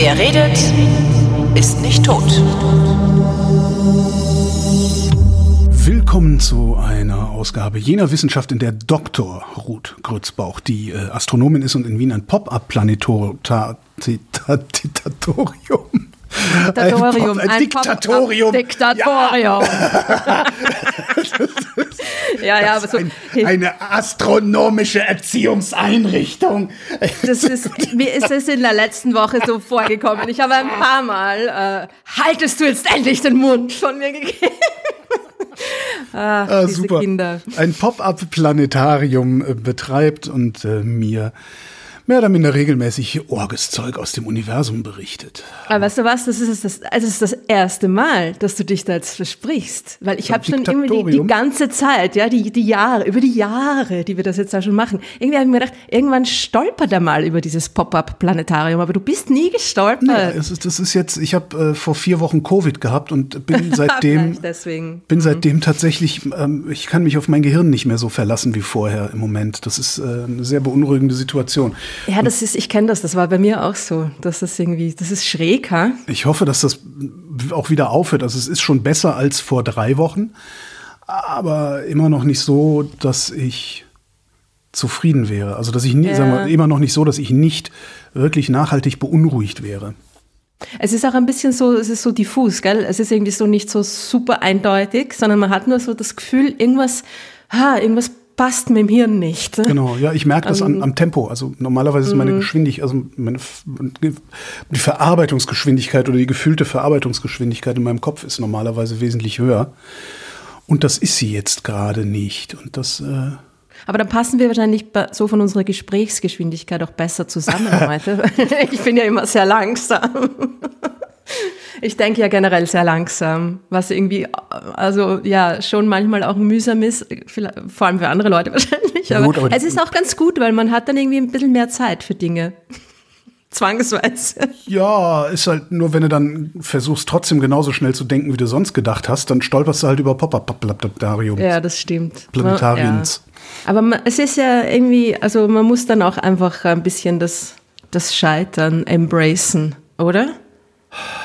Wer redet, ist nicht tot. Willkommen zu einer Ausgabe jener Wissenschaft, in der Dr. Ruth Grützbauch, die äh, Astronomin ist und in Wien ein Pop-up-Planetatorium Diktatorium. Ein, ein Diktatorium. Diktatorium. Ja, ja, ja aber so. Ein, eine astronomische Erziehungseinrichtung. Das ist, mir ist es in der letzten Woche so vorgekommen. Ich habe ein paar Mal, äh, haltest du jetzt endlich den Mund von mir gegeben. Ach, ah, diese super. Kinder. Ein Pop-up-Planetarium äh, betreibt und äh, mir mehr oder minder regelmäßig orges Zeug aus dem Universum berichtet. Aber weißt du was, das ist das, also es ist das erste Mal, dass du dich da jetzt versprichst. Weil ich habe schon immer die, die ganze Zeit, ja, die, die Jahre, über die Jahre, die wir das jetzt da schon machen. Irgendwie habe ich mir gedacht, irgendwann stolpert er mal über dieses Pop-Up-Planetarium, aber du bist nie gestolpert. Ja, es ist, das ist jetzt, ich habe äh, vor vier Wochen Covid gehabt und bin seitdem, bin seitdem tatsächlich, ähm, ich kann mich auf mein Gehirn nicht mehr so verlassen wie vorher im Moment. Das ist äh, eine sehr beunruhigende Situation. Ja, das ist, ich kenne das, das war bei mir auch so. Das ist irgendwie, das ist schräg, ha? Ich hoffe, dass das auch wieder aufhört. Also es ist schon besser als vor drei Wochen, aber immer noch nicht so, dass ich zufrieden wäre. Also dass ich nie, Ja. sagen wir, immer noch nicht so, dass ich nicht wirklich nachhaltig beunruhigt wäre. Es ist auch ein bisschen so, es ist so diffus, gell? Es ist irgendwie so nicht so super eindeutig, sondern man hat nur so das Gefühl, irgendwas, ha, irgendwas passt mit dem Hirn nicht. Genau, ja, ich merke das Ähm, an, am Tempo. Also normalerweise ist meine Mhm. Geschwindigkeit, also meine, die Verarbeitungsgeschwindigkeit oder die gefühlte Verarbeitungsgeschwindigkeit in meinem Kopf ist normalerweise wesentlich höher. Und das ist sie jetzt gerade nicht. Und das, äh, Aber dann passen wir wahrscheinlich so von unserer Gesprächsgeschwindigkeit auch besser zusammen heute. ich bin ja immer sehr langsam. Ich denke ja generell sehr langsam, was irgendwie, also ja, schon manchmal auch mühsam ist, vor allem für andere Leute wahrscheinlich. Ja Aber, gut, aber- es ist auch ganz gut, weil man hat dann irgendwie ein bisschen mehr Zeit für Dinge. Zwangsweise. ja, ist halt nur, wenn du dann versuchst, trotzdem genauso schnell zu denken, wie du sonst gedacht hast, dann stolperst du halt über Pop-Up-Planetarium. Ja, das stimmt. Planetariens. Ja. Aber man, es ist ja irgendwie, also man muss dann auch einfach ein bisschen das, das Scheitern embracen, oder?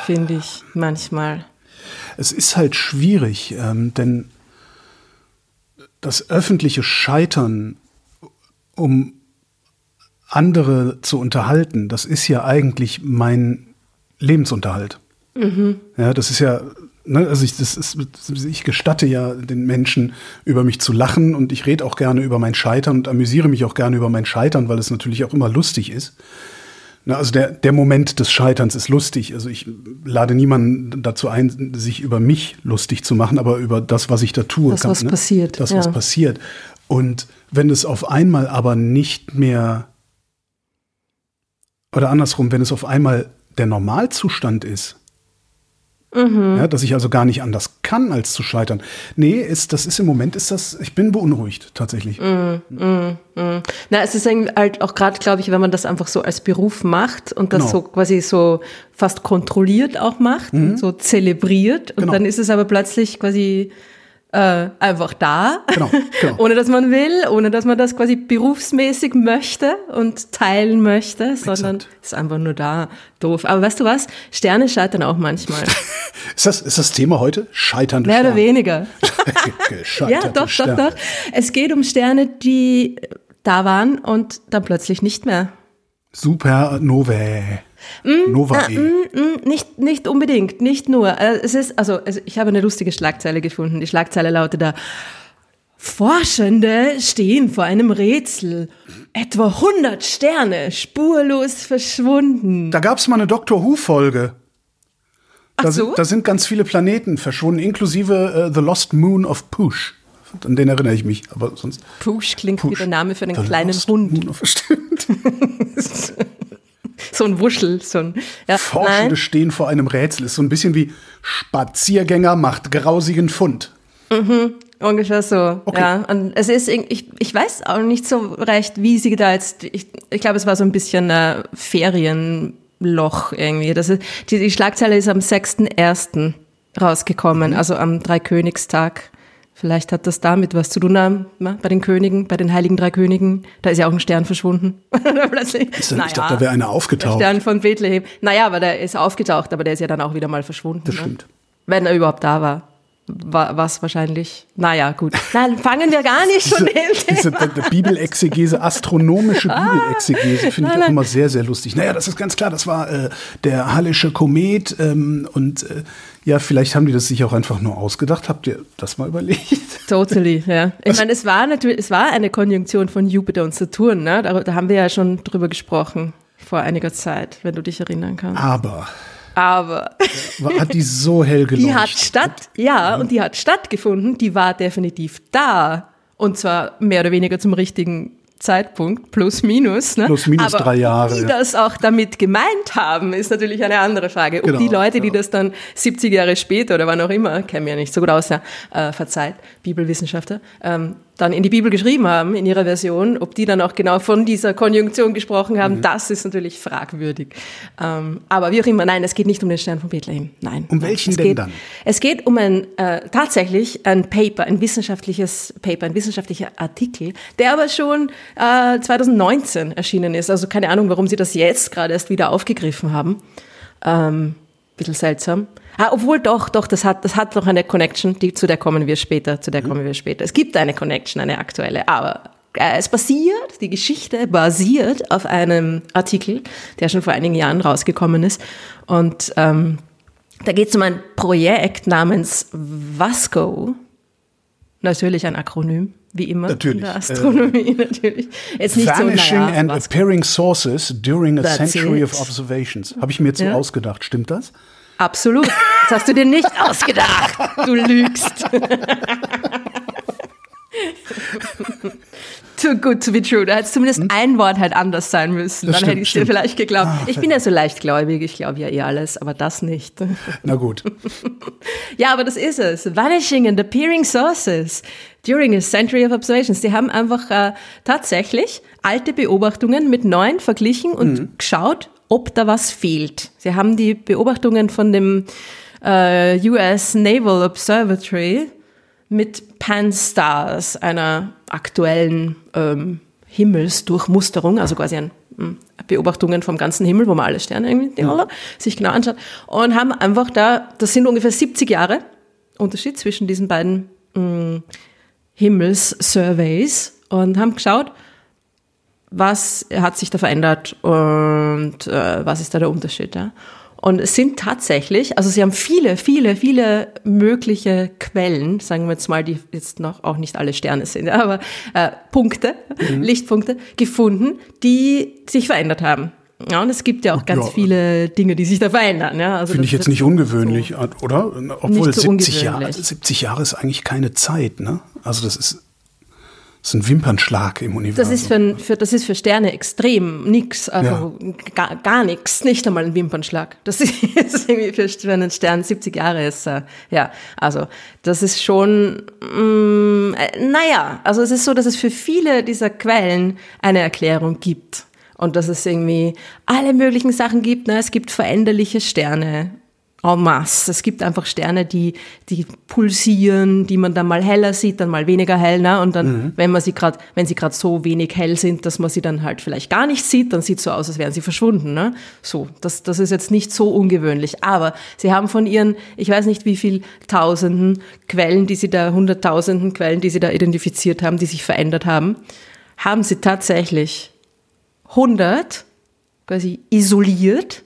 Finde ich manchmal. Es ist halt schwierig, ähm, denn das öffentliche Scheitern, um andere zu unterhalten, das ist ja eigentlich mein Lebensunterhalt. Ja, das ist ja, ne, also ich, das ist, ich gestatte ja den Menschen, über mich zu lachen und ich rede auch gerne über mein Scheitern und amüsiere mich auch gerne über mein Scheitern, weil es natürlich auch immer lustig ist. Na, also der, der Moment des Scheiterns ist lustig. Also ich lade niemanden dazu ein, sich über mich lustig zu machen, aber über das, was ich da tue. Das, was passiert, Das, ja. was passiert. Und wenn es auf einmal aber nicht mehr, oder andersrum, wenn es auf einmal der Normalzustand ist, Mhm. ja, dass ich also gar nicht anders kann, als zu scheitern. Nee, ist, das ist im Moment, ist das, ich bin beunruhigt, tatsächlich. Mhm. Na, es ist halt auch gerade, glaube ich, wenn man das einfach so als Beruf macht und das Genau. so quasi so fast kontrolliert auch macht und so zelebriert und Genau. dann ist es aber plötzlich quasi äh, einfach da, Genau, genau. ohne dass man will, ohne dass man das quasi berufsmäßig möchte und teilen möchte, sondern Exakt. ist einfach nur da. Doof. Aber weißt du was? Sterne scheitern auch manchmal. Ist das, ist das Thema heute? Scheiternde Mehr oder Sterne. weniger. Gescheiterte Ja, doch, doch, Sterne. doch. Es geht um Sterne, die da waren und dann plötzlich nicht mehr. Supernovae. Novae. Hm, Nicht, nicht unbedingt, nicht nur. Äh, Es ist, also, ich habe eine lustige Schlagzeile gefunden. Die Schlagzeile lautet da, Forschende stehen vor einem Rätsel. Etwa 100 Sterne spurlos verschwunden. Da gab es mal eine Doctor Who-Folge. Da, so? sind, da sind ganz viele Planeten verschwunden, inklusive äh, The Lost Moon of Push. An den erinnere ich mich, aber sonst. Push klingt wie Push. der Name für einen The kleinen Lost Hund. Moon of, stimmt. So ein Wuschel, so ein, ja, Forschende nein. stehen vor einem Rätsel. Ist so ein bisschen wie Spaziergänger macht grausigen Fund. Ungefähr so, Okay. ja. Und es ist, ich, ich weiß auch nicht so recht, wie sie da jetzt, ich, ich glaube, es war so ein bisschen äh, Ferienloch irgendwie. Das ist, die, die Schlagzeile ist am 6.1. rausgekommen, also am Dreikönigstag Vielleicht hat das damit was zu tun haben, ne? bei den Königen, bei den Heiligen Drei Königen. Da ist ja auch ein Stern verschwunden. Plötzlich. Ist dann, naja, ich dachte, da wäre einer aufgetaucht. Der Stern von Bethlehem. Naja, aber der ist aufgetaucht, aber der ist ja dann auch wieder mal verschwunden. Das ne? stimmt. Wenn er überhaupt da war was wahrscheinlich, naja, gut. Dann fangen wir gar nicht dem Thema Diese Bibelexegese, astronomische ah. Bibelexegese finde ich auch immer sehr, sehr lustig. Naja, das ist ganz klar, das war äh, der Hallische Komet ähm, und äh, ja, vielleicht haben die das sich auch einfach nur ausgedacht. Habt ihr das mal überlegt? Totally, ja. Ich meine, es war natürlich, es war eine Konjunktion von Jupiter und Saturn, ne? Da, da haben wir ja schon drüber gesprochen vor einiger Zeit, wenn du dich erinnern kannst. Aber aber hat die so hell geleuchtet? Die hat statt, ja, und die hat stattgefunden. Die war definitiv da. Und zwar mehr oder weniger zum richtigen Zeitpunkt, plus minus. Ne? Plus minus Aber drei Jahre. Die das auch damit gemeint haben, ist natürlich eine andere Frage. Ob genau, die Leute, genau. die das dann 70 Jahre später oder wann auch immer, kennen wir ja nicht so gut aus, ja, äh, verzeiht, Bibelwissenschaftler, ähm, dann in die Bibel geschrieben haben, in ihrer Version, ob die dann auch genau von dieser Konjunktion gesprochen haben, mhm. das ist natürlich fragwürdig. Ähm, aber wie auch immer, nein, es geht nicht um den Stern von Bethlehem. Nein. Um welchen es denn geht, dann? Es geht um ein äh, tatsächlich ein Paper, ein wissenschaftliches Paper, ein wissenschaftlicher Artikel, der aber schon äh, 2019 erschienen ist. Also keine Ahnung, warum sie das jetzt gerade erst wieder aufgegriffen haben. Ähm, bisschen seltsam. Ah, obwohl doch, doch, das hat, das hat noch eine Connection, die, zu der kommen wir später, zu der mhm. kommen wir später. Es gibt eine Connection, eine aktuelle, aber äh, es basiert, die Geschichte basiert auf einem Artikel, der schon vor einigen Jahren rausgekommen ist. Und ähm, da geht es um ein Projekt namens VASCO. Natürlich ein Akronym, wie immer natürlich. in der Astronomie, äh, natürlich. Jetzt nicht Vanishing so, naja, and Vasco. appearing sources during a That's century it. of observations. Habe ich mir jetzt so ja. ausgedacht, stimmt das? Absolut. Das hast du dir nicht ausgedacht. Du lügst. Too good to be true. Da hätte zumindest hm? ein Wort halt anders sein müssen. Das Dann stimmt, hätte ich es dir vielleicht geglaubt. Ah, ich bin ja so leichtgläubig, ich glaube ja eh alles, aber das nicht. Na gut. ja, aber das ist es. Vanishing and appearing sources during a century of observations. Die haben einfach äh, tatsächlich alte Beobachtungen mit neuen verglichen und mhm. geschaut, ob da was fehlt. Sie haben die Beobachtungen von dem äh, US Naval Observatory mit Pan-Stars, einer aktuellen ähm, Himmelsdurchmusterung, also quasi ein hm, Beobachtungen vom ganzen Himmel, wo man alle Sterne irgendwie ja. sich genau anschaut und haben einfach da, das sind ungefähr 70 Jahre Unterschied zwischen diesen beiden hm, Himmelssurveys und haben geschaut, was hat sich da verändert und äh, was ist da der Unterschied. Ja? Und es sind tatsächlich, also sie haben viele, viele, viele mögliche Quellen, sagen wir jetzt mal, die jetzt noch auch nicht alle Sterne sind, aber äh, Punkte, mhm. Lichtpunkte gefunden, die sich verändert haben. Ja, und es gibt ja auch ganz ja. viele Dinge, die sich da verändern. Ja, also Finde ich jetzt nicht ungewöhnlich, so oder? Obwohl so 70 Jahre, 70 Jahre ist eigentlich keine Zeit, ne? Also das ist das ist ein Wimpernschlag im Universum. Das ist für, für, das ist für Sterne extrem nix, also ja. gar, gar nichts, nicht einmal ein Wimpernschlag. Das ist, irgendwie für, für einen Stern 70 Jahre ist, äh, ja, also das ist schon, mm, äh, naja, also es ist so, dass es für viele dieser Quellen eine Erklärung gibt und dass es irgendwie alle möglichen Sachen gibt. Ne? Es gibt veränderliche Sterne en masse. Es gibt einfach Sterne, die, die pulsieren, die man dann mal heller sieht, dann mal weniger hell. Ne? Und dann, mhm. wenn man sie gerade, wenn sie gerade so wenig hell sind, dass man sie dann halt vielleicht gar nicht sieht, dann sieht es so aus, als wären sie verschwunden. Ne? So, das, das ist jetzt nicht so ungewöhnlich. Aber sie haben von ihren, ich weiß nicht wie viel Tausenden Quellen, die sie da, hunderttausenden Quellen, die sie da identifiziert haben, die sich verändert haben, haben sie tatsächlich 100 quasi isoliert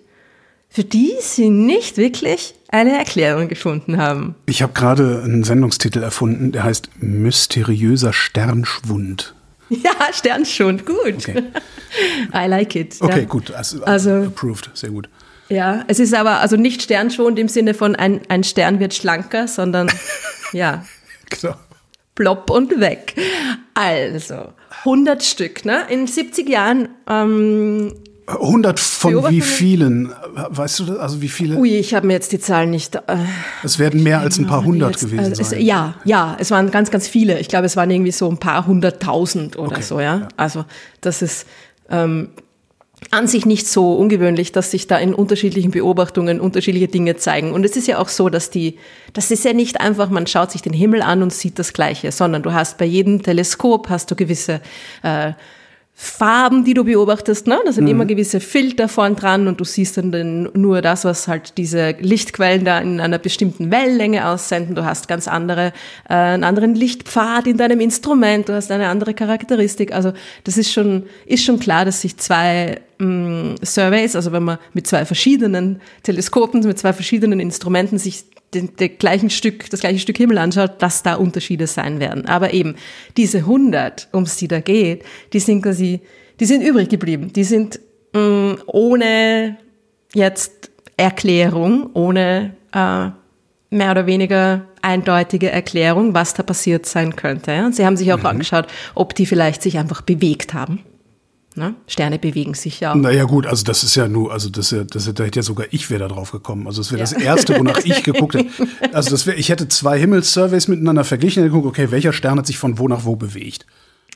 für die sie nicht wirklich eine Erklärung gefunden haben. Ich habe gerade einen Sendungstitel erfunden, der heißt Mysteriöser Sternschwund. Ja, Sternschwund, gut. Okay. I like it. Okay, ja. gut. Also, also, approved, sehr gut. Ja, es ist aber also nicht Sternschwund im Sinne von ein, ein Stern wird schlanker, sondern ja. Genau. Plopp und weg. Also, 100 Stück, ne? In 70 Jahren ähm, 100 von wie vielen? Weißt du das? Also wie viele? Ui, ich habe mir jetzt die Zahlen nicht. Äh, es werden mehr als ein paar hundert jetzt, gewesen also sein. ja, ja, es waren ganz, ganz viele. Ich glaube, es waren irgendwie so ein paar hunderttausend oder okay, so, ja? ja? Also das ist, ähm, an sich nicht so ungewöhnlich, dass sich da in unterschiedlichen Beobachtungen unterschiedliche Dinge zeigen. Und es ist ja auch so, dass die, das ist ja nicht einfach, man schaut sich den Himmel an und sieht das Gleiche, sondern du hast bei jedem Teleskop hast du gewisse äh, Farben, die du beobachtest, ne? Da sind mhm. immer gewisse Filter vorn dran und du siehst dann nur das, was halt diese Lichtquellen da in einer bestimmten Wellenlänge aussenden. Du hast ganz andere, äh, einen anderen Lichtpfad in deinem Instrument, du hast eine andere Charakteristik. Also das ist schon, ist schon klar, dass sich zwei mh, mm, Surveys, also wenn man mit zwei verschiedenen Teleskopen, mit zwei verschiedenen Instrumenten sich den, den gleichen Stück, das gleiche Stück Himmel anschaut, dass da Unterschiede sein werden. Aber eben diese 100, um es die da geht, die sind quasi, die sind übrig geblieben. Die sind mh, mm, ohne jetzt Erklärung, ohne äh, mehr oder weniger eindeutige Erklärung, was da passiert sein könnte. Und sie haben sich auch mhm. angeschaut, ob die vielleicht sich einfach bewegt haben. Ne? Sterne bewegen sich ja auch. Naja gut, also das ist ja nur, also das, das, das hätte ja sogar ich wäre da drauf gekommen. Also das wäre ja. das Erste, wonach ich geguckt hätte. Also das wäre, ich hätte zwei Himmelssurveys miteinander verglichen und geguckt, okay, welcher Stern hat sich von wo nach wo bewegt.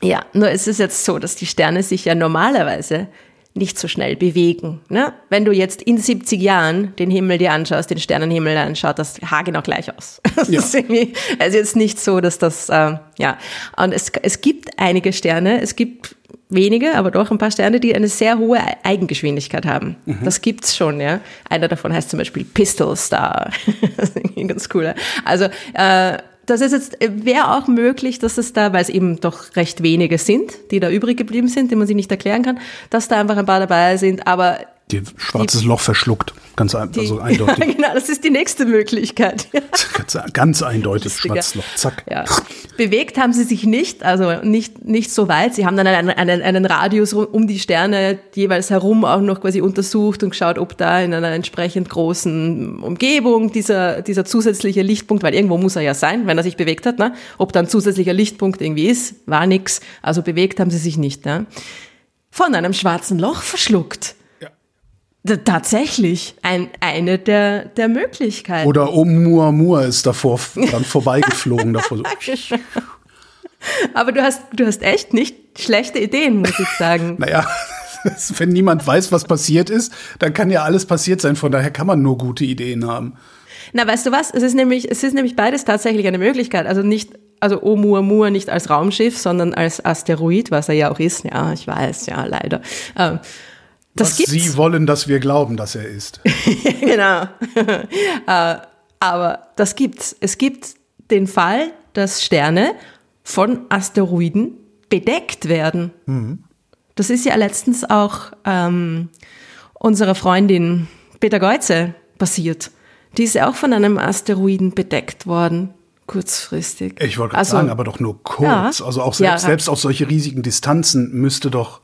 Ja, nur ist es jetzt so, dass die Sterne sich ja normalerweise nicht so schnell bewegen. Ne? Wenn du jetzt in 70 Jahren den Himmel dir anschaust, den Sternenhimmel, dann schaut das haargenau gleich aus. Das ja. ist irgendwie, also jetzt nicht so, dass das, äh, ja. Und es, es gibt einige Sterne, es gibt wenige, aber doch ein paar Sterne, die eine sehr hohe Eigengeschwindigkeit haben. Mhm. Das gibt's schon, ja. Einer davon heißt zum Beispiel Pistol Star. das ist irgendwie ganz cool. Also äh, das ist jetzt, wäre auch möglich, dass es da, weil es eben doch recht wenige sind, die da übrig geblieben sind, die man sich nicht erklären kann, dass da einfach ein paar dabei sind, aber die schwarzes die, Loch verschluckt. Ganz ein, also eindeutig. Ja, genau, das ist die nächste Möglichkeit. ganz, ganz, eindeutig, schwarzes Loch, zack. Ja. Bewegt haben sie sich nicht, also nicht, nicht so weit. Sie haben dann einen, einen, einen Radius um die Sterne jeweils herum auch noch quasi untersucht und geschaut, ob da in einer entsprechend großen Umgebung dieser, dieser zusätzliche Lichtpunkt, weil irgendwo muss er ja sein, wenn er sich bewegt hat, ne? ob da ein zusätzlicher Lichtpunkt irgendwie ist, war nix. Also bewegt haben sie sich nicht. Ne? Von einem schwarzen Loch verschluckt. Tatsächlich ein, eine der, der Möglichkeiten. Oder Oumuamua ist davor dann vorbeigeflogen. davor so. Aber du hast, du hast echt nicht schlechte Ideen, muss ich sagen. naja, wenn niemand weiß, was passiert ist, dann kann ja alles passiert sein. Von daher kann man nur gute Ideen haben. Na, weißt du was? Es ist nämlich, es ist nämlich beides tatsächlich eine Möglichkeit. Also nicht, also Oumuamua nicht als Raumschiff, sondern als Asteroid, was er ja auch ist. Ja, ich weiß, ja, leider. Ähm, das was gibt's. Sie wollen, dass wir glauben, dass er ist. genau. Äh, aber das gibt's. Es gibt den Fall, dass Sterne von Asteroiden bedeckt werden. Mhm. Das ist ja letztens auch ähm, unserer Freundin Peter Geuze passiert. Die ist ja auch von einem Asteroiden bedeckt worden, kurzfristig. Ich wollte gerade also, sagen, aber doch nur kurz. Ja, also auch selbst, ja, selbst auf solche riesigen Distanzen müsste doch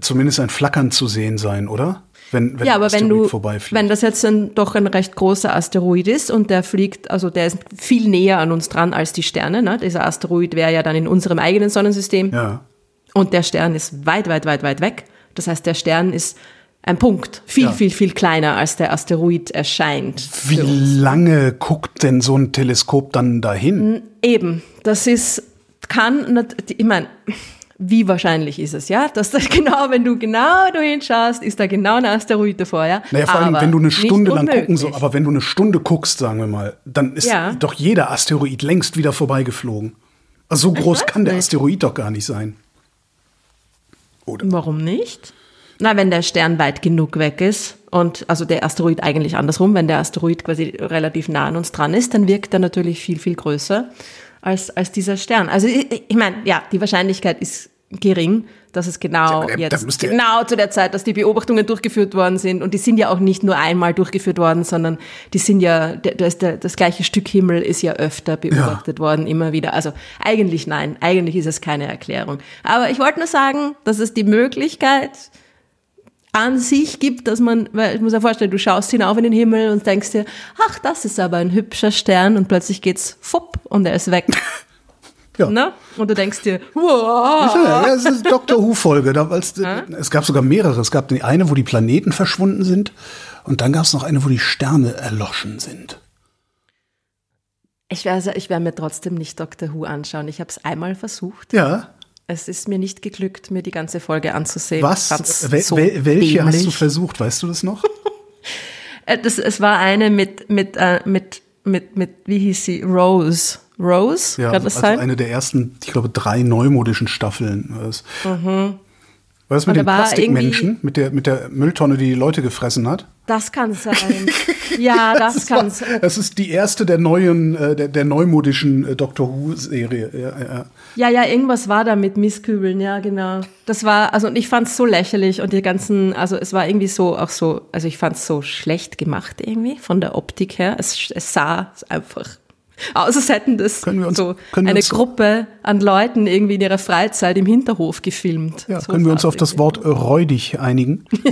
zumindest ein Flackern zu sehen sein, oder? Wenn, wenn ja, aber wenn du, wenn das jetzt ein, doch ein recht großer Asteroid ist und der fliegt, also der ist viel näher an uns dran als die Sterne, ne? Dieser Asteroid wäre ja dann in unserem eigenen Sonnensystem. Ja. Und der Stern ist weit, weit, weit, weit weg. Das heißt, der Stern ist ein Punkt, viel, ja. viel, viel kleiner als der Asteroid erscheint. Wie lange guckt denn so ein Teleskop dann dahin? Eben, das ist, kann, ich meine, wie wahrscheinlich ist es, ja? Dass das genau, wenn du genau dahin schaust, ist da genau ein Asteroid davor, ja? Naja, vor allem, wenn du eine Stunde lang gucken sollst, aber wenn du eine Stunde guckst, sagen wir mal, dann ist ja. doch jeder Asteroid längst wieder vorbeigeflogen. Also so groß kann der nicht. Asteroid doch gar nicht sein. Oder? Warum nicht? Na, wenn der Stern weit genug weg ist und also der Asteroid eigentlich andersrum, wenn der Asteroid quasi relativ nah an uns dran ist, dann wirkt er natürlich viel, viel größer als, als dieser Stern. Also ich, ich meine, ja, die Wahrscheinlichkeit ist gering, dass es genau ja, jetzt, genau zu der Zeit, dass die Beobachtungen durchgeführt worden sind. Und die sind ja auch nicht nur einmal durchgeführt worden, sondern die sind ja, das, das gleiche Stück Himmel ist ja öfter beobachtet ja. worden, immer wieder. Also eigentlich nein, eigentlich ist es keine Erklärung. Aber ich wollte nur sagen, dass es die Möglichkeit an sich gibt, dass man, weil ich muss ja vorstellen, du schaust hinauf in den Himmel und denkst dir, ach, das ist aber ein hübscher Stern und plötzlich geht's fupp und er ist weg. Ja. Ne? Und du denkst dir, wow. Ja, das ist Dr. Who-Folge. Es gab sogar mehrere. Es gab die eine, wo die Planeten verschwunden sind. Und dann gab es noch eine, wo die Sterne erloschen sind. Ich werde ich mir trotzdem nicht Dr. Who anschauen. Ich habe es einmal versucht. Ja. Es ist mir nicht geglückt, mir die ganze Folge anzusehen. Was? Wel so wel welche hast du dämlich. versucht? Weißt du das noch? Äh, Das, es war eine mit, mit, äh, mit, mit, mit, wie hieß sie? Rose. Rose? Ja, Kann das also sein? eine der ersten, ich glaube, drei neumodischen Staffeln. Was, Was mit Und dem war Plastikmenschen, mit der, mit der Mülltonne, die die Leute gefressen hat? Das kann sein. ja, das, kann war, sein. das ist die erste der neuen, äh, der, der neumodischen äh, Doctor Who-Serie. Ja, ja. Ja, ja, irgendwas war da mit Misskübeln, ja, genau. Das war, also und ich fand es so lächerlich und die ganzen, also es war irgendwie so, auch so, also ich fand es so schlecht gemacht irgendwie, von der Optik her. Es, es sah einfach aus, als hätten das Können wir uns- so können wir eine uns- Gruppe an Leuten irgendwie in ihrer Freizeit im Hinterhof gefilmt. Ja, so können wir uns auf es das. Wort räudig einigen?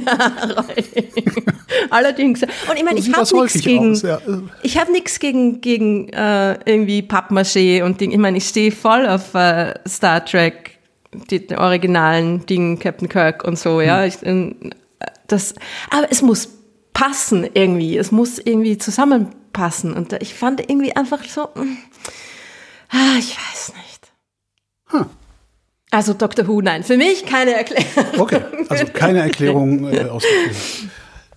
Allerdings. Und ich meine, ich habe nichts gegen, aus, ja. ich habe nichts gegen gegen äh, irgendwie Pappmaché und Ding. Ich meine, ich stehe voll auf äh, Star Trek, die, die originalen Dinge, Captain Kirk und so. Ja, Hm. ich, äh, das. Aber es muss passen irgendwie. Es muss irgendwie zusammenpassen. Und ich fand irgendwie einfach so. mm, Ah, ich weiß nicht. Hm. Also Dr. Who, nein, für mich keine Erklärung. Okay, also keine Erklärung äh, ausgeführt.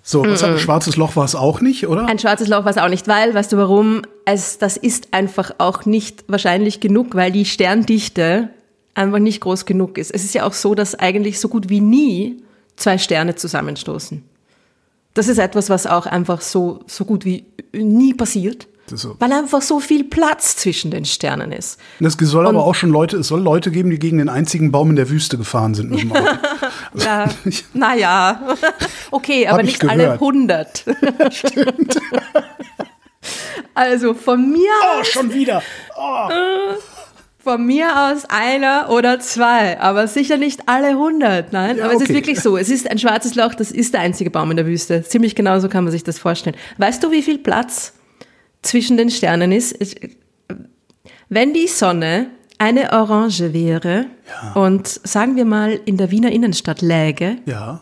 So, was ein schwarzes Loch war es auch nicht, oder? Ein schwarzes Loch war es auch nicht, weil, weißt du warum? Es, das ist einfach auch nicht wahrscheinlich genug, weil die Sterndichte einfach nicht groß genug ist. Es ist ja auch so, dass eigentlich so gut wie nie zwei Sterne zusammenstoßen. Das ist etwas, was auch einfach so, so gut wie nie passiert, so. weil einfach so viel Platz zwischen den Sternen ist. Es soll aber Und- auch schon Leute, es soll Leute geben, die gegen den einzigen Baum in der Wüste gefahren sind mit dem Auto. Ja, naja, okay, aber nicht alle gehört. 100. Also von mir oh, schon wieder. Oh. Von mir aus einer oder zwei, aber sicher nicht alle 100. Nein, Ja, aber es ist okay. wirklich so. Es ist ein schwarzes Loch, das ist der einzige Baum in der Wüste. Ziemlich genau so kann man sich das vorstellen. Weißt du, wie viel Platz zwischen den Sternen ist? Wenn die Sonne eine Orange wäre und sagen wir mal in der Wiener Innenstadt läge, Ja,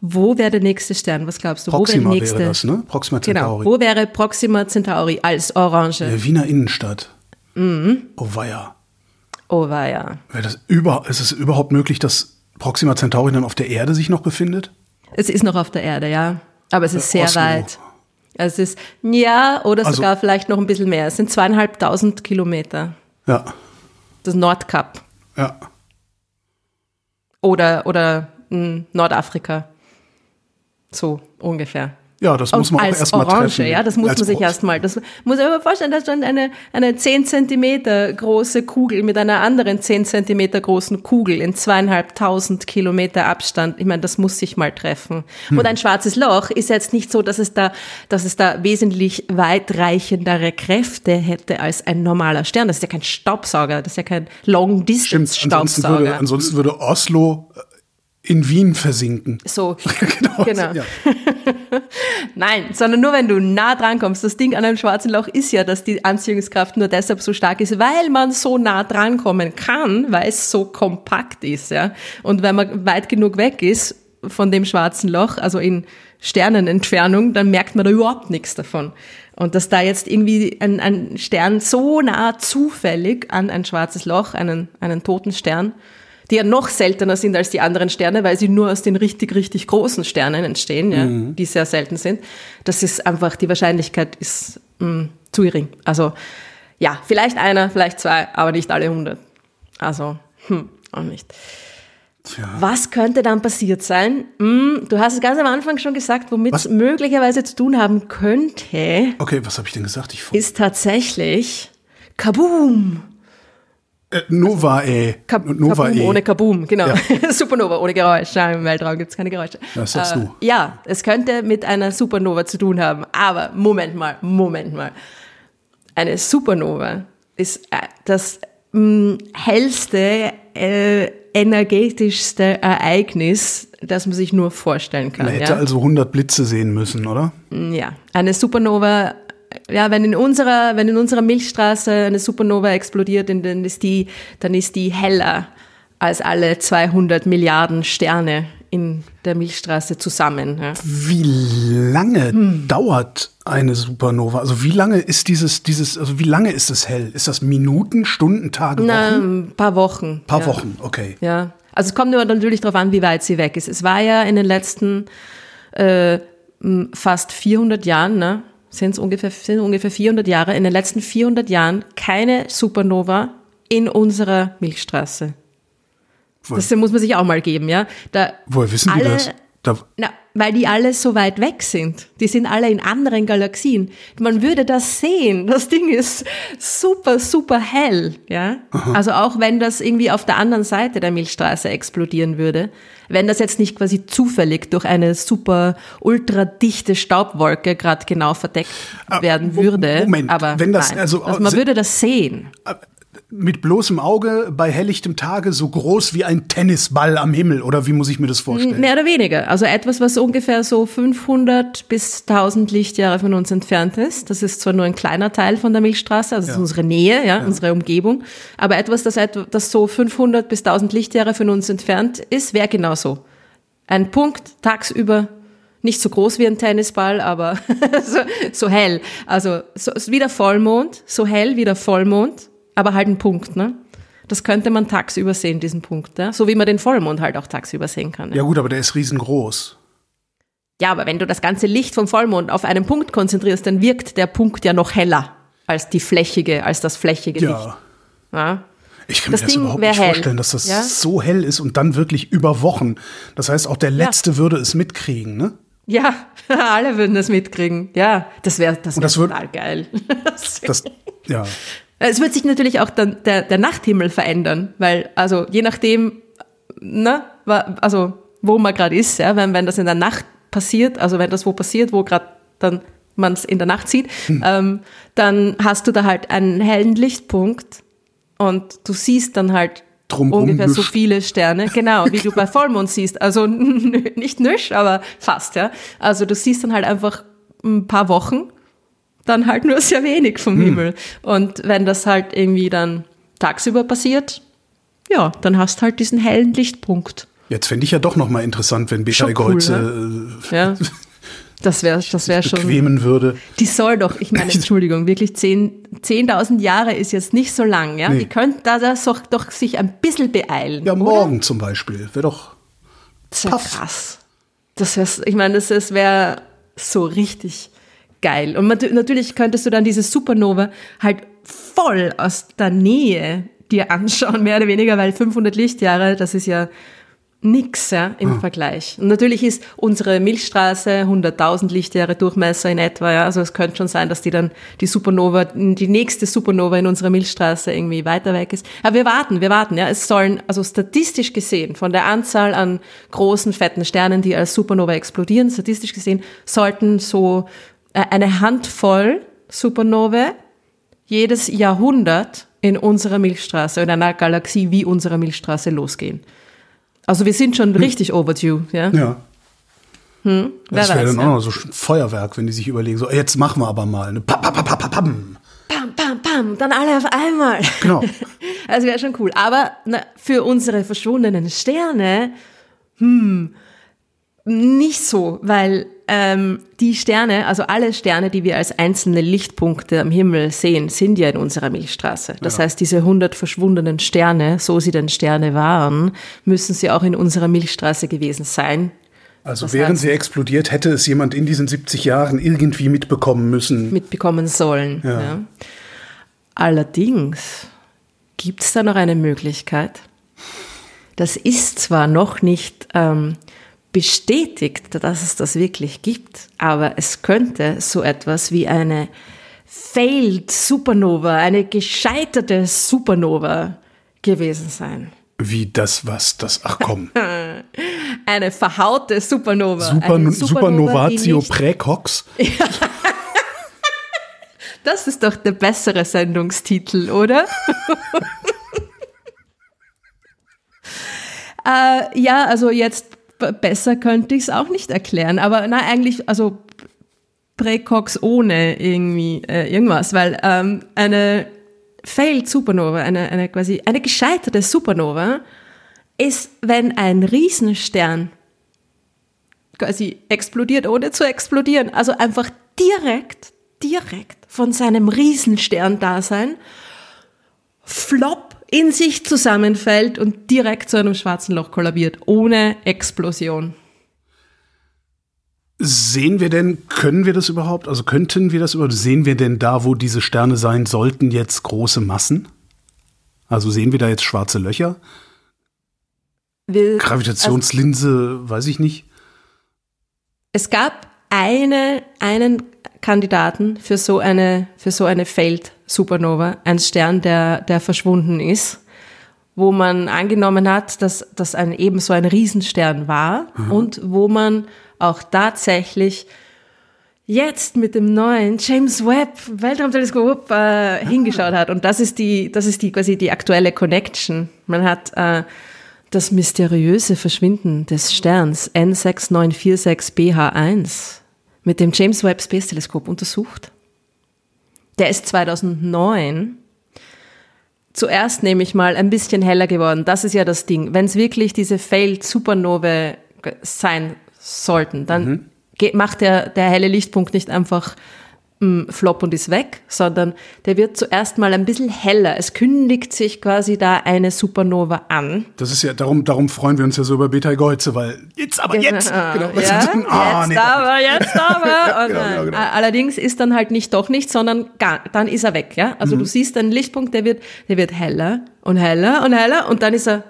wo wäre der nächste Stern? Was glaubst du? Proxima wo wäre nächste? wäre das, ne? Proxima Genau. Centauri. Wo wäre Proxima Centauri als Orange? Der Wiener Innenstadt. Mhm. Oh weia. Oh, ja. Wäre das über, ist es überhaupt möglich, dass Proxima Centauri dann auf der Erde sich noch befindet? Es ist noch auf der Erde, ja. Aber es ist Äh, sehr Oslo. weit. Es ist, ja, oder Also- sogar vielleicht noch ein bisschen mehr. Es sind zweieinhalbtausend Kilometer. Ja, Das Nordkap. ja. Oder, oder mh, Nordafrika. So ungefähr. Ja, das muss man auch als erstmal Orange, treffen. ja, das muss Als man sich erstmal, das muss ich mir vorstellen, da stand eine, eine 10 Zentimeter große Kugel mit einer anderen 10 Zentimeter großen Kugel in zweieinhalbtausend Kilometer Abstand. Ich meine, das muss sich mal treffen. Hm. Und ein schwarzes Loch ist jetzt nicht so, dass es da, dass es da wesentlich weitreichendere Kräfte hätte als ein normaler Stern. Das ist ja kein Staubsauger, das ist ja kein Long Stimmt, Distance ansonsten würde, Staubsauger. ansonsten würde Oslo äh, in Wien versinken. So, Genau, genau. ja. Nein, sondern nur wenn du nah dran kommst. Das Ding an einem schwarzen Loch ist ja, dass die Anziehungskraft nur deshalb so stark ist, weil man so nah dran kommen kann, weil es so kompakt ist, ja. Und wenn man weit genug weg ist von dem schwarzen Loch, also in Sternenentfernung, dann merkt man da überhaupt nichts davon. Und dass da jetzt irgendwie ein, ein Stern so nah zufällig an ein schwarzes Loch, einen, einen toten Stern, die ja noch seltener sind als die anderen Sterne, weil sie nur aus den richtig, richtig großen Sternen entstehen, ja, die sehr selten sind. Das ist einfach, die Wahrscheinlichkeit ist mh, zu gering. Also ja, vielleicht einer, vielleicht zwei, aber nicht alle 100. Also, hm, auch nicht. Tja. Was könnte dann passiert sein? Hm, du hast es ganz am Anfang schon gesagt, womit es möglicherweise zu tun haben könnte, Okay, was habe ich denn gesagt? Ich, ist tatsächlich Kaboom! Äh, Novae. Kab Novae. Kaboom ohne Kaboom, genau. Ja. Supernova ohne Geräusch. Im Weltraum gibt es keine Geräusche. Das sagst du. Ja, es könnte mit einer Supernova zu tun haben. Aber Moment mal, Moment mal. Eine Supernova ist äh, das mh, hellste, äh, energetischste Ereignis, das man sich nur vorstellen kann. Man hätte ja? also 100 Blitze sehen müssen, oder? Ja, eine Supernova, ja, wenn in unserer, wenn in unserer Milchstraße eine Supernova explodiert, dann ist die, dann ist die heller als alle 200 Milliarden Sterne in der Milchstraße zusammen. Ja. Wie lange hm. dauert eine Supernova? Also wie lange ist dieses, dieses, also wie lange ist es hell? Ist das Minuten, Stunden, Tage, Na, Wochen? Ein paar Wochen. Ein paar ja. Wochen, okay. Ja. Also es kommt natürlich darauf an, wie weit sie weg ist. Es war ja in den letzten äh, fast 400 Jahren, ne? Sind es ungefähr, sind ungefähr 400 Jahre, in den letzten 400 Jahren keine Supernova in unserer Milchstraße. Woher? Das muss man sich auch mal geben, ja. Da Woher wissen alle, die das? Da na, weil die alle so weit weg sind. Die sind alle in anderen Galaxien. Man würde das sehen. Das Ding ist super, super hell, ja. Aha. Also auch wenn das irgendwie auf der anderen Seite der Milchstraße explodieren würde, wenn das jetzt nicht quasi zufällig durch eine super ultra dichte Staubwolke gerade genau verdeckt ah, werden würde. Moment, aber wenn das, nein. also, also man würde das sehen. Mit bloßem Auge bei helllichtem Tage so groß wie ein Tennisball am Himmel oder wie muss ich mir das vorstellen? Mehr oder weniger. Also etwas, was ungefähr so 500 bis 1000 Lichtjahre von uns entfernt ist. Das ist zwar nur ein kleiner Teil von der Milchstraße, also ja. unsere Nähe, ja, ja, unsere Umgebung, aber etwas, das, das so 500 bis 1000 Lichtjahre von uns entfernt ist, wäre genau so. Ein Punkt tagsüber nicht so groß wie ein Tennisball, aber so, so hell. Also so, wie der Vollmond, so hell wie der Vollmond aber halt ein Punkt, ne? Das könnte man tagsüber sehen, diesen Punkt, ja? so wie man den Vollmond halt auch tagsüber sehen kann. Ja. ja gut, aber der ist riesengroß. Ja, aber wenn du das ganze Licht vom Vollmond auf einen Punkt konzentrierst, dann wirkt der Punkt ja noch heller als die flächige, als das flächige ja. Licht. Ja. Ich kann das mir das Ding überhaupt nicht hell. vorstellen, dass das ja? so hell ist und dann wirklich über Wochen. Das heißt, auch der Letzte ja. würde es mitkriegen, ne? Ja, alle würden das mitkriegen. Ja, das wäre das wär das total geil. das, ja. Es wird sich natürlich auch dann der, der Nachthimmel verändern, weil, also je nachdem, ne, also wo man gerade ist, ja, wenn, wenn das in der Nacht passiert, also wenn das wo passiert, wo gerade dann man es in der Nacht sieht, hm. ähm, dann hast du da halt einen hellen Lichtpunkt und du siehst dann halt Drumrum ungefähr so viele Sterne, genau, wie du bei Vollmond siehst. Also nicht nüsch, aber fast, ja. Also du siehst dann halt einfach ein paar Wochen dann halt nur sehr wenig vom hm. Himmel. Und wenn das halt irgendwie dann tagsüber passiert, ja, dann hast du halt diesen hellen Lichtpunkt. Jetzt fände ich ja doch nochmal interessant, wenn Beschei Golze cool, ne? äh, ja. Das wäre das wär schon. Bequemen würde. Die soll doch, ich meine, Entschuldigung, wirklich 10.000 10 Jahre ist jetzt nicht so lang, ja? Nee. Die könnten da das doch, doch sich ein bisschen beeilen. Ja, morgen oder? zum Beispiel. Wäre doch. Das wäre krass. Das wär, ich meine, das, das wäre so richtig geil. Und natürlich könntest du dann diese Supernova halt voll aus der Nähe dir anschauen, mehr oder weniger, weil 500 Lichtjahre, das ist ja nix ja, im hm. Vergleich. Und natürlich ist unsere Milchstraße 100.000 Lichtjahre Durchmesser in etwa. Ja. Also es könnte schon sein, dass die dann die Supernova, die nächste Supernova in unserer Milchstraße irgendwie weiter weg ist. Aber wir warten, wir warten. Ja. Es sollen, also statistisch gesehen, von der Anzahl an großen, fetten Sternen, die als Supernova explodieren, statistisch gesehen, sollten so eine Handvoll Supernovae jedes Jahrhundert in unserer Milchstraße, in einer Galaxie wie unserer Milchstraße losgehen. Also wir sind schon hm. richtig overdue, ja? Ja. Hm? das wäre dann ja. auch noch so ein Feuerwerk, wenn die sich überlegen, so jetzt machen wir aber mal. Ne? Pam, pam, pam, pam, pam. Pam, pam, pam, dann alle auf einmal. Genau. Das wäre schon cool. Aber na, für unsere verschwundenen Sterne, hm, nicht so, weil ähm, die Sterne, also alle Sterne, die wir als einzelne Lichtpunkte am Himmel sehen, sind ja in unserer Milchstraße. Das ja. heißt, diese 100 verschwundenen Sterne, so sie denn Sterne waren, müssen sie auch in unserer Milchstraße gewesen sein. Also das während heißt, sie explodiert, hätte es jemand in diesen 70 Jahren irgendwie mitbekommen müssen. Mitbekommen sollen. Ja. Ja. Allerdings gibt es da noch eine Möglichkeit. Das ist zwar noch nicht ähm, bestätigt, dass es das wirklich gibt, aber es könnte so etwas wie eine failed Supernova, eine gescheiterte Supernova gewesen sein. Wie das was, das, ach komm. eine verhaute Supernova. Super, eine Supernova Supernovatio Präcox. das ist doch der bessere Sendungstitel, oder? äh, ja, also jetzt besser könnte ich es auch nicht erklären. Aber na, eigentlich, also Präcox ohne irgendwie äh, irgendwas, weil ähm, eine Failed Supernova, eine, eine quasi eine gescheiterte Supernova, ist, wenn ein Riesenstern quasi explodiert, ohne zu explodieren. Also einfach direkt, direkt von seinem Riesenstern-Dasein flop in sich zusammenfällt und direkt zu einem schwarzen Loch kollabiert, ohne Explosion. Sehen wir denn, können wir das überhaupt, also könnten wir das überhaupt, sehen wir denn da, wo diese Sterne sein sollten, jetzt große Massen? Also sehen wir da jetzt schwarze Löcher? Will, Gravitationslinse, also, weiß ich nicht. Es gab eine, einen Kandidaten für so eine, für so eine Feld-Supernova, ein Stern, der, der verschwunden ist, wo man angenommen hat, dass das ein, eben so ein Riesenstern war mhm. und wo man auch tatsächlich jetzt mit dem neuen James Webb Weltraumteleskop äh, hingeschaut hat. Und das ist die, das ist die quasi die aktuelle Connection. Man hat äh, das mysteriöse Verschwinden des Sterns N6946 BH1 mit dem James Webb Space Teleskop untersucht. Der ist 2009 zuerst nämlich mal ein bisschen heller geworden. Das ist ja das Ding. Wenn es wirklich diese Failed Supernovae sein sollten, dann mhm. geht, macht der, der helle Lichtpunkt nicht einfach flop und ist weg, sondern der wird zuerst mal ein bisschen heller. Es kündigt sich quasi da eine Supernova an. Das ist ja, darum, darum freuen wir uns ja so über Beta Geuze, weil jetzt aber genau, jetzt, genau, ja, jetzt ah, nee, aber, jetzt aber. genau, genau, genau. Allerdings ist dann halt nicht doch nicht, sondern gar, dann ist er weg, ja. Also mhm. du siehst einen Lichtpunkt, der wird, der wird heller und heller und heller und dann ist er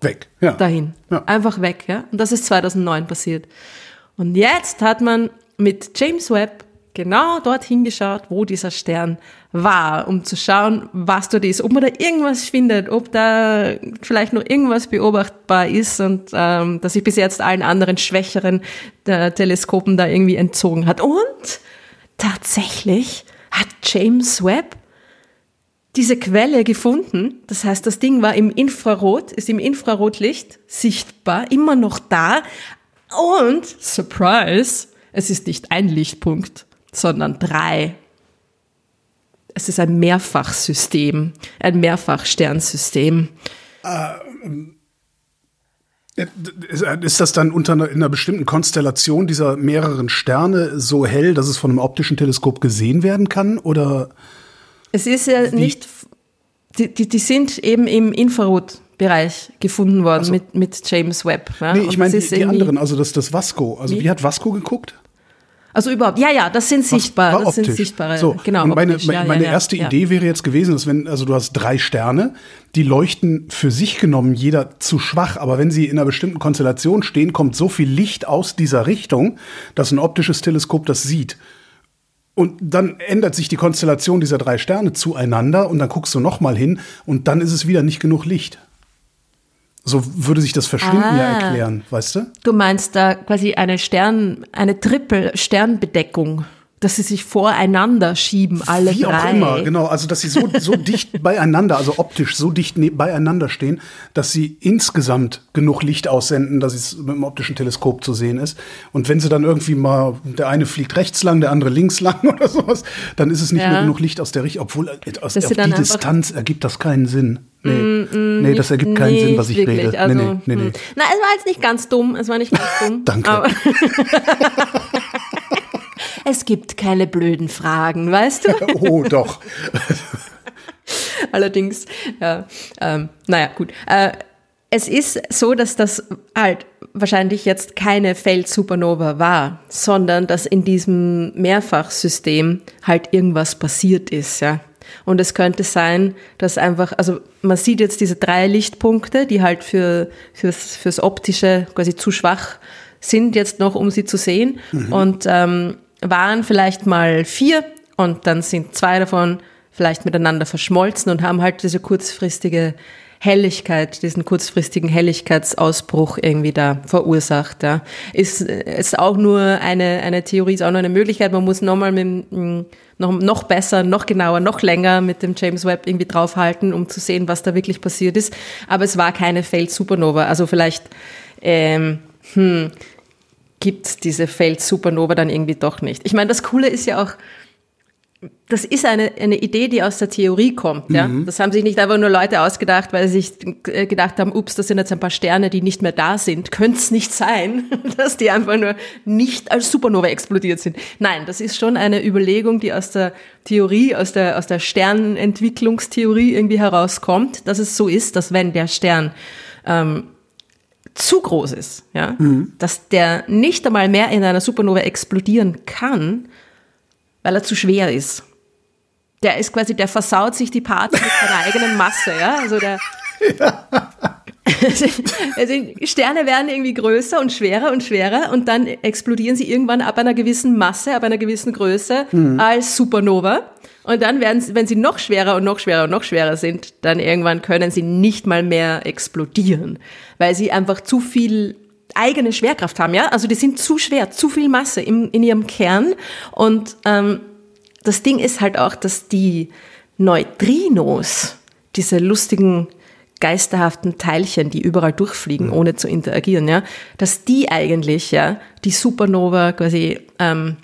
Weg, ja. Dahin. Ja. Einfach weg, ja. Und das ist 2009 passiert. Und jetzt hat man mit James Webb genau dorthin geschaut, wo dieser Stern war, um zu schauen, was dort ist, ob man da irgendwas findet, ob da vielleicht noch irgendwas beobachtbar ist und ähm, dass sich bis jetzt allen anderen schwächeren äh, Teleskopen da irgendwie entzogen hat. Und tatsächlich hat James Webb diese Quelle gefunden. Das heißt, das Ding war im Infrarot, ist im Infrarotlicht sichtbar, immer noch da. Und, Surprise, es ist nicht ein Lichtpunkt, sondern drei. Es ist ein Mehrfachsystem, ein Mehrfachsternsystem. Ähm, ist das dann unter einer, in einer bestimmten Konstellation dieser mehreren Sterne so hell, dass es von einem optischen Teleskop gesehen werden kann? Oder? Es ist ja Wie? nicht, die, die, die sind eben im Infrarotbereich gefunden worden so. mit, mit James Webb. Ja? Nee, ich meine die, die anderen, also das, das Vasco. Also wie? wie hat Vasco geguckt? Also überhaupt, ja, ja, das sind sichtbar, das sind sichtbare, so, genau. Und meine, optisch, ja, meine ja, erste ja. Idee wäre jetzt gewesen, dass wenn, also du hast drei Sterne, die leuchten für sich genommen jeder zu schwach, aber wenn sie in einer bestimmten Konstellation stehen, kommt so viel Licht aus dieser Richtung, dass ein optisches Teleskop das sieht. Und dann ändert sich die Konstellation dieser drei Sterne zueinander und dann guckst du noch mal hin und dann ist es wieder nicht genug Licht. So würde sich das Verschwinden ah, ja erklären, weißt du? Du meinst da quasi eine Stern, eine Triple-Sternbedeckung dass sie sich voreinander schieben, alle Wie drei. Wie auch immer, genau. Also, dass sie so, so dicht beieinander, also optisch so dicht ne, beieinander stehen, dass sie insgesamt genug Licht aussenden, dass es mit dem optischen Teleskop zu sehen ist. Und wenn sie dann irgendwie mal, der eine fliegt rechts lang, der andere links lang oder sowas, dann ist es nicht ja. mehr genug Licht aus der Richtung, obwohl äh, aus, auf die Distanz ergibt das keinen Sinn. Nee, mm, mm, nee das ergibt keinen Sinn, was ich wirklich. rede. Also, nee, nee, nee, nee. Na, es war jetzt nicht ganz dumm. Es war nicht ganz dumm. Danke. Es gibt keine blöden Fragen, weißt du? oh, doch. Allerdings, ja, ähm, naja, gut. Äh, es ist so, dass das halt wahrscheinlich jetzt keine Feldsupernova war, sondern dass in diesem Mehrfachsystem halt irgendwas passiert ist, ja. Und es könnte sein, dass einfach, also man sieht jetzt diese drei Lichtpunkte, die halt für, fürs, fürs Optische quasi zu schwach sind jetzt noch, um sie zu sehen. Mhm. Und ähm, waren vielleicht mal vier und dann sind zwei davon vielleicht miteinander verschmolzen und haben halt diese kurzfristige Helligkeit, diesen kurzfristigen Helligkeitsausbruch irgendwie da verursacht. Ja. Ist, ist auch nur eine, eine Theorie, ist auch nur eine Möglichkeit. Man muss nochmal mit, noch, noch besser, noch genauer, noch länger mit dem James Webb irgendwie draufhalten, um zu sehen, was da wirklich passiert ist. Aber es war keine Feld-Supernova. Also vielleicht, ähm, hm, gibt diese Feldsupernova dann irgendwie doch nicht. Ich meine, das Coole ist ja auch, das ist eine, eine Idee, die aus der Theorie kommt. Ja? Mhm. Das haben sich nicht einfach nur Leute ausgedacht, weil sie sich gedacht haben, ups, das sind jetzt ein paar Sterne, die nicht mehr da sind. Könnte es nicht sein, dass die einfach nur nicht als Supernova explodiert sind. Nein, das ist schon eine Überlegung, die aus der Theorie, aus der, aus der Sternentwicklungstheorie irgendwie herauskommt, dass es so ist, dass wenn der Stern ähm, zu groß ist, ja, dass der nicht einmal mehr in einer Supernova explodieren kann, weil er zu schwer ist. Der ist quasi, der versaut sich die Party mit seiner eigenen Masse, ja. Also der. also Sterne werden irgendwie größer und schwerer und schwerer und dann explodieren sie irgendwann ab einer gewissen Masse, ab einer gewissen Größe als Supernova. Und dann werden sie, wenn sie noch schwerer und noch schwerer und noch schwerer sind, dann irgendwann können sie nicht mal mehr explodieren, weil sie einfach zu viel eigene Schwerkraft haben, ja. Also die sind zu schwer, zu viel Masse im, in ihrem Kern. Und ähm, das Ding ist halt auch, dass die Neutrinos, diese lustigen geisterhaften Teilchen, die überall durchfliegen, ohne zu interagieren, ja, dass die eigentlich ja die Supernova quasi ähm,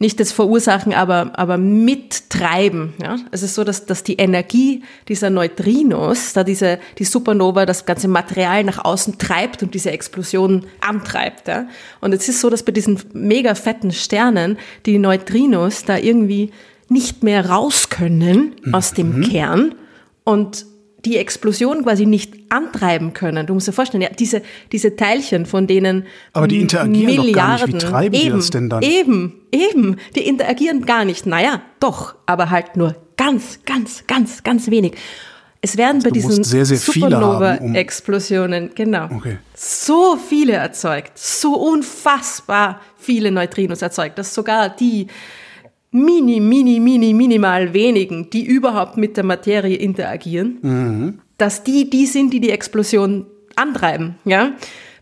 nicht das verursachen, aber, aber mittreiben. Ja? Es ist so, dass, dass die Energie dieser Neutrinos, da diese, die Supernova das ganze Material nach außen treibt und diese Explosion antreibt. Ja? Und es ist so, dass bei diesen mega fetten Sternen die Neutrinos da irgendwie nicht mehr raus können aus dem Kern und die Explosion quasi nicht antreiben können. Du musst dir vorstellen, ja, diese, diese Teilchen, von denen Aber die interagieren doch gar nicht. Wie Milliarden, treiben die eben, das denn dann? Eben, eben, die interagieren gar nicht. Naja, doch, aber halt nur ganz, ganz, ganz, ganz wenig. Es werden bei du musst diesen haben, um- Supernova-Explosionen, genau, Okay. so viele erzeugt, so unfassbar viele Neutrinos erzeugt, dass sogar die mini, mini, mini, minimal wenigen, die überhaupt mit der Materie interagieren, Mhm. dass die die sind, die die Explosion antreiben, ja.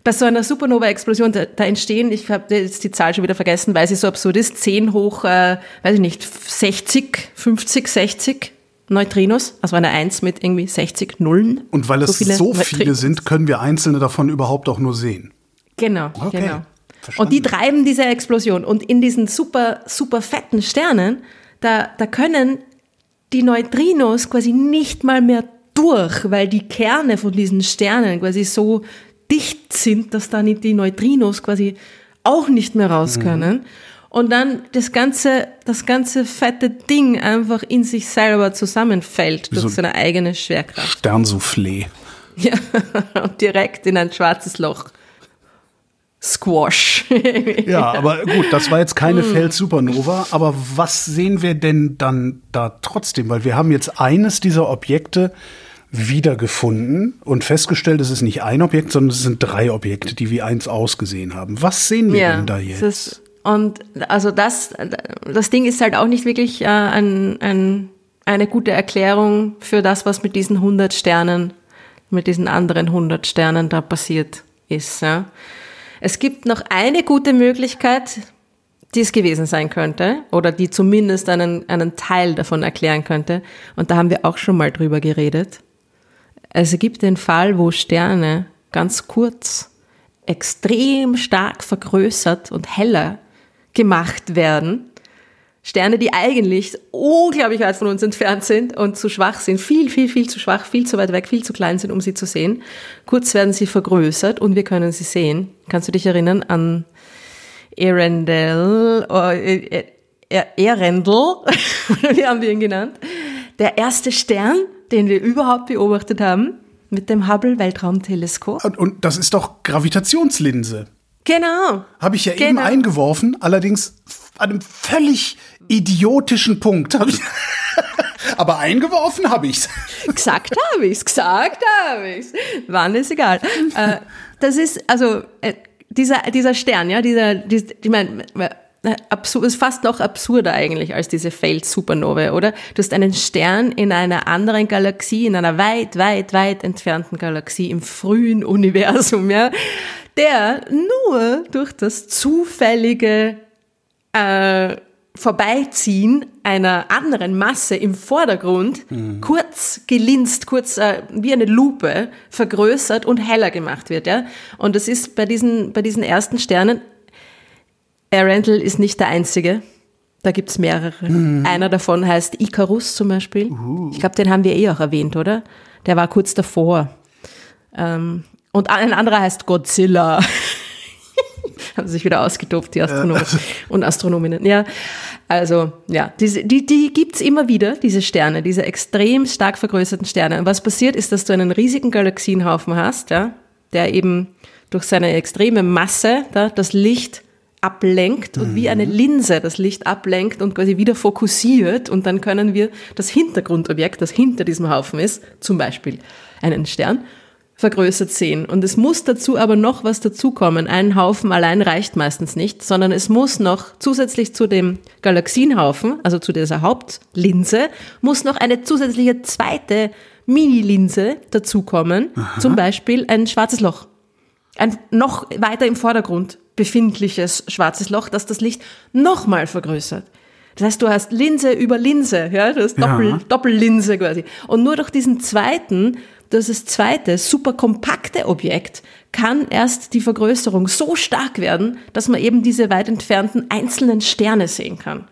Bei so einer Supernova-Explosion, da, da entstehen, ich habe jetzt die Zahl schon wieder vergessen, weil sie so absurd ist, 10 hoch, äh, weiß ich nicht, 60, 50, 60 Neutrinos, also eine 1 mit irgendwie 60 Nullen. Und weil es viele so viele sind, können wir einzelne davon überhaupt auch nur sehen. Genau, Okay, genau. Verstanden. Und die treiben diese Explosion. Und in diesen super, super fetten Sternen, da, da können die Neutrinos quasi nicht mal mehr durch, weil die Kerne von diesen Sternen quasi so dicht sind, dass dann die Neutrinos quasi auch nicht mehr raus können. Und dann das ganze, das ganze fette Ding einfach in sich selber zusammenfällt durch so- seine eigene Schwerkraft. Sternsoufflé. Ja, und direkt in ein schwarzes Loch. Squash. Ja, aber gut, das war jetzt keine Feldsupernova. Aber was sehen wir denn dann da trotzdem? Weil wir haben jetzt eines dieser Objekte wiedergefunden und festgestellt, es ist nicht ein Objekt, sondern es sind drei Objekte, die wie eins ausgesehen haben. Was sehen wir denn da jetzt? Und also das, das Ding ist halt auch nicht wirklich äh, ein, ein, eine gute Erklärung für das, was mit diesen 100 Sternen, mit diesen anderen 100 Sternen da passiert ist. Ja. Es gibt noch eine gute Möglichkeit, die es gewesen sein könnte oder die zumindest einen, einen Teil davon erklären könnte. Und da haben wir auch schon mal drüber geredet. Es gibt den Fall, wo Sterne ganz kurz extrem stark vergrößert und heller gemacht werden. Sterne, die eigentlich unglaublich weit von uns entfernt sind und zu schwach sind, viel, viel, viel zu schwach, viel zu weit weg, viel zu klein sind, um sie zu sehen. Kurz werden sie vergrößert und wir können sie sehen. Kannst du dich erinnern an Erendel, äh, äh, Erendel, wie haben wir ihn genannt? Der erste Stern, den wir überhaupt beobachtet haben, mit dem Hubble-Weltraumteleskop. Und, und das ist doch Gravitationslinse. Genau. Habe ich ja eben Genau. eingeworfen, allerdings an einem völlig idiotischen Punkt. Hab ich Aber eingeworfen habe ich's. Gesagt habe ich's, gesagt habe ich's. Wann ist egal. Äh, das ist, also, äh, dieser, dieser Stern, ja, dieser, dieser ich meine, absurd, ist fast noch absurder eigentlich als diese Failed Supernova, oder? Du hast einen Stern in einer anderen Galaxie, in einer weit, weit, weit entfernten Galaxie im frühen Universum, ja, der nur durch das zufällige äh, Vorbeiziehen einer anderen Masse im Vordergrund kurz gelinst, kurz äh, wie eine Lupe vergrößert und heller gemacht wird. Ja? Und das ist bei diesen, bei diesen ersten Sternen, Arendelle ist nicht der einzige. Da gibt's mehrere. Einer davon heißt Icarus zum Beispiel. Ich glaube, den haben wir eh auch erwähnt, oder? Der war kurz davor. Ähm, und ein anderer heißt Godzilla. haben sich wieder ausgetobt, die Astronomen und Astronominnen. Ja, also ja, diese, die, die gibt's immer wieder, diese Sterne, diese extrem stark vergrößerten Sterne. Und was passiert ist, dass du einen riesigen Galaxienhaufen hast, ja, der eben durch seine extreme Masse da, das Licht ablenkt und wie eine Linse das Licht ablenkt und quasi wieder fokussiert und dann können wir das Hintergrundobjekt, das hinter diesem Haufen ist, zum Beispiel einen Stern, vergrößert sehen. Und es muss dazu aber noch was dazukommen. Ein Haufen allein reicht meistens nicht, sondern es muss noch zusätzlich zu dem Galaxienhaufen, also zu dieser Hauptlinse, muss noch eine zusätzliche zweite Mini-Linse dazukommen. Zum Beispiel ein schwarzes Loch. Ein noch weiter im Vordergrund befindliches schwarzes Loch, das das Licht nochmal vergrößert. Das heißt, du hast Linse über Linse, ja, du hast Doppel, Ja. Doppellinse quasi. Und nur durch diesen zweiten, dieses zweite, super kompakte Objekt kann erst die Vergrößerung so stark werden, dass man eben diese weit entfernten einzelnen Sterne sehen kann.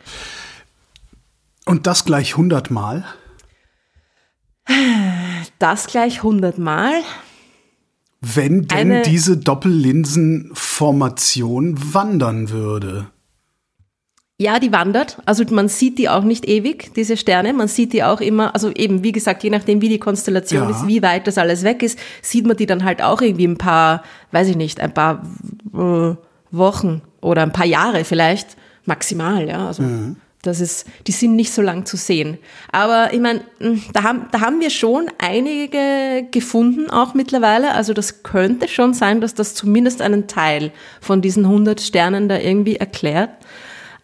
Und das gleich hundertmal. Das gleich hundertmal. Wenn denn Eine- diese Doppellinsenformation wandern würde. Ja, die wandert. Also man sieht die auch nicht ewig, diese Sterne. Man sieht die auch immer, also eben, wie gesagt, je nachdem, wie die Konstellation Ja. ist, wie weit das alles weg ist, sieht man die dann halt auch irgendwie ein paar, weiß ich nicht, ein paar äh, Wochen oder ein paar Jahre vielleicht maximal, ja. Also das ist, die sind nicht so lang zu sehen. Aber ich meine, mh, da haben, da haben wir schon einige gefunden auch mittlerweile. Also das könnte schon sein, dass das zumindest einen Teil von diesen 100 Sternen da irgendwie erklärt.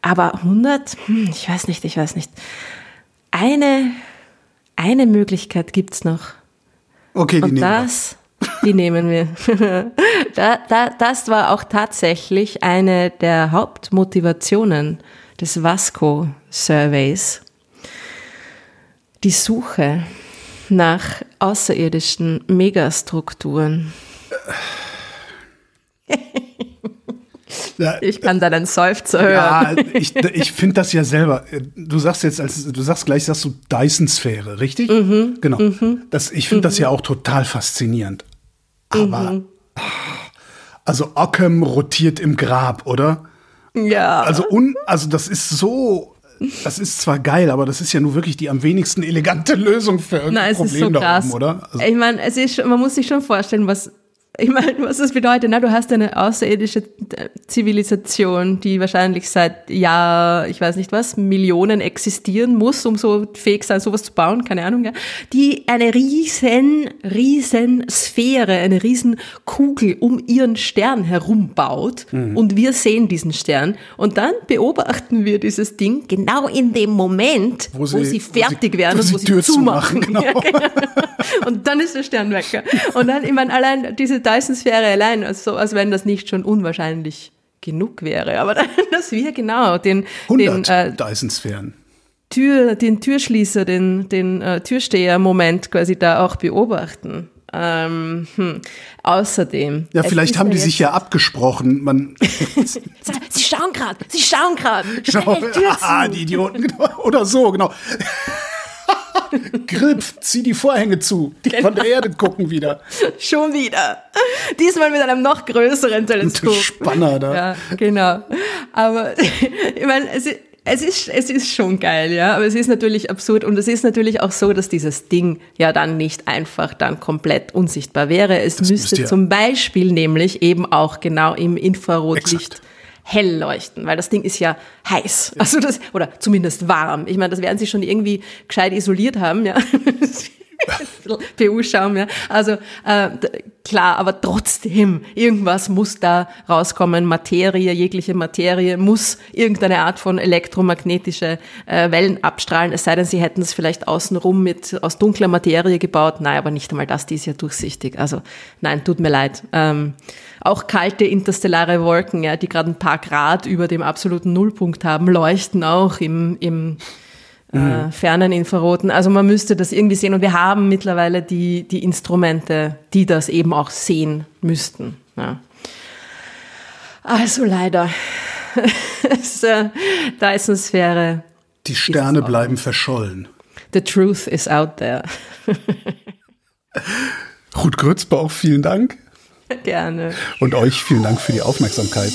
Aber 100, hm, ich weiß nicht, ich weiß nicht. Eine, eine Möglichkeit gibt's noch. Okay, die Und nehmen wir. das, die nehmen wir. da, da, das war auch tatsächlich eine der Hauptmotivationen des Vasco-Surveys. Die Suche nach außerirdischen Megastrukturen. Ich kann deinen Seufzer hören. ja, ich, ich finde das ja selber. Du sagst jetzt, als du sagst gleich, sagst du Dyson-Sphäre, richtig? Mhm. Genau. Das, ich finde das ja auch total faszinierend. Aber, Mhm. also Ockham rotiert im Grab, oder? Ja. Also, un, also das ist so, das ist zwar geil, aber das ist ja nur wirklich die am wenigsten elegante Lösung für irgendein Nein, es Problem ist so da krass. oben, oder? Also, ich meine, man muss sich schon vorstellen, was, ich meine, was das bedeutet. Na, du hast eine außerirdische äh, Zivilisation, die wahrscheinlich seit Jahr, ich weiß nicht was, Millionen existieren muss, um so fähig sein, sowas zu bauen, keine Ahnung, ja, die eine riesen, riesen Sphäre, eine riesen Kugel um ihren Stern herum baut Mhm. und wir sehen diesen Stern und dann beobachten wir dieses Ding genau in dem Moment, Wo wo sie- sie, wo sie- fertig werden wo und sie wo sie Tür zumachen. genau. Ja, genau. Und dann ist der Stern weg. Und dann, ich meine, allein diese Dyson-Sphäre allein, also, als wenn das nicht schon unwahrscheinlich genug wäre. Aber dass wir genau den, den, 100 äh, Dyson-Sphären. Tür, den Türschließer, den, den äh, Türsteher-Moment quasi da auch beobachten. Ähm, hm. Außerdem. Ja, vielleicht haben die sich ja abgesprochen. Man, Sie schauen gerade, sie schauen gerade. zu. ah, die Idioten, genau. Oder so, genau. Grip, zieh die Vorhänge zu. Die Genau. von der Erde gucken wieder. Schon wieder. Diesmal mit einem noch größeren Teleskop. Spanner da. Ja, genau. Aber ich meine, es, ist- es, ist, es ist schon geil, ja. Aber es ist natürlich absurd und es ist natürlich auch so, dass dieses Ding ja dann nicht einfach dann komplett unsichtbar wäre. Es müsste müsste ja- zum Beispiel nämlich eben auch genau im Infrarotlicht Exakt. Hell leuchten, weil das Ding ist ja heiß. Also das, oder zumindest warm. Ich meine, das werden sie schon irgendwie gescheit isoliert haben, ja. PU-Schaum, ja. Also äh, klar, aber trotzdem, irgendwas muss da rauskommen. Materie, jegliche Materie muss irgendeine Art von elektromagnetische äh, Wellen abstrahlen, es sei denn, sie hätten es vielleicht außenrum mit aus dunkler Materie gebaut. Nein, aber nicht einmal das, die ist ja durchsichtig. Also nein, tut mir leid. Ähm, auch kalte interstellare Wolken, ja, die gerade ein paar Grad über dem absoluten Nullpunkt haben, leuchten auch im, im äh, fernen Infraroten. Also man müsste das irgendwie sehen und wir haben mittlerweile die, die Instrumente, die das eben auch sehen müssten. Ja. Also leider, äh, Dyson-Sphäre. Die Sterne bleiben verschollen. The truth is out there. Ruth Grützbauch, vielen Dank. Gerne. Und euch vielen Dank für die Aufmerksamkeit.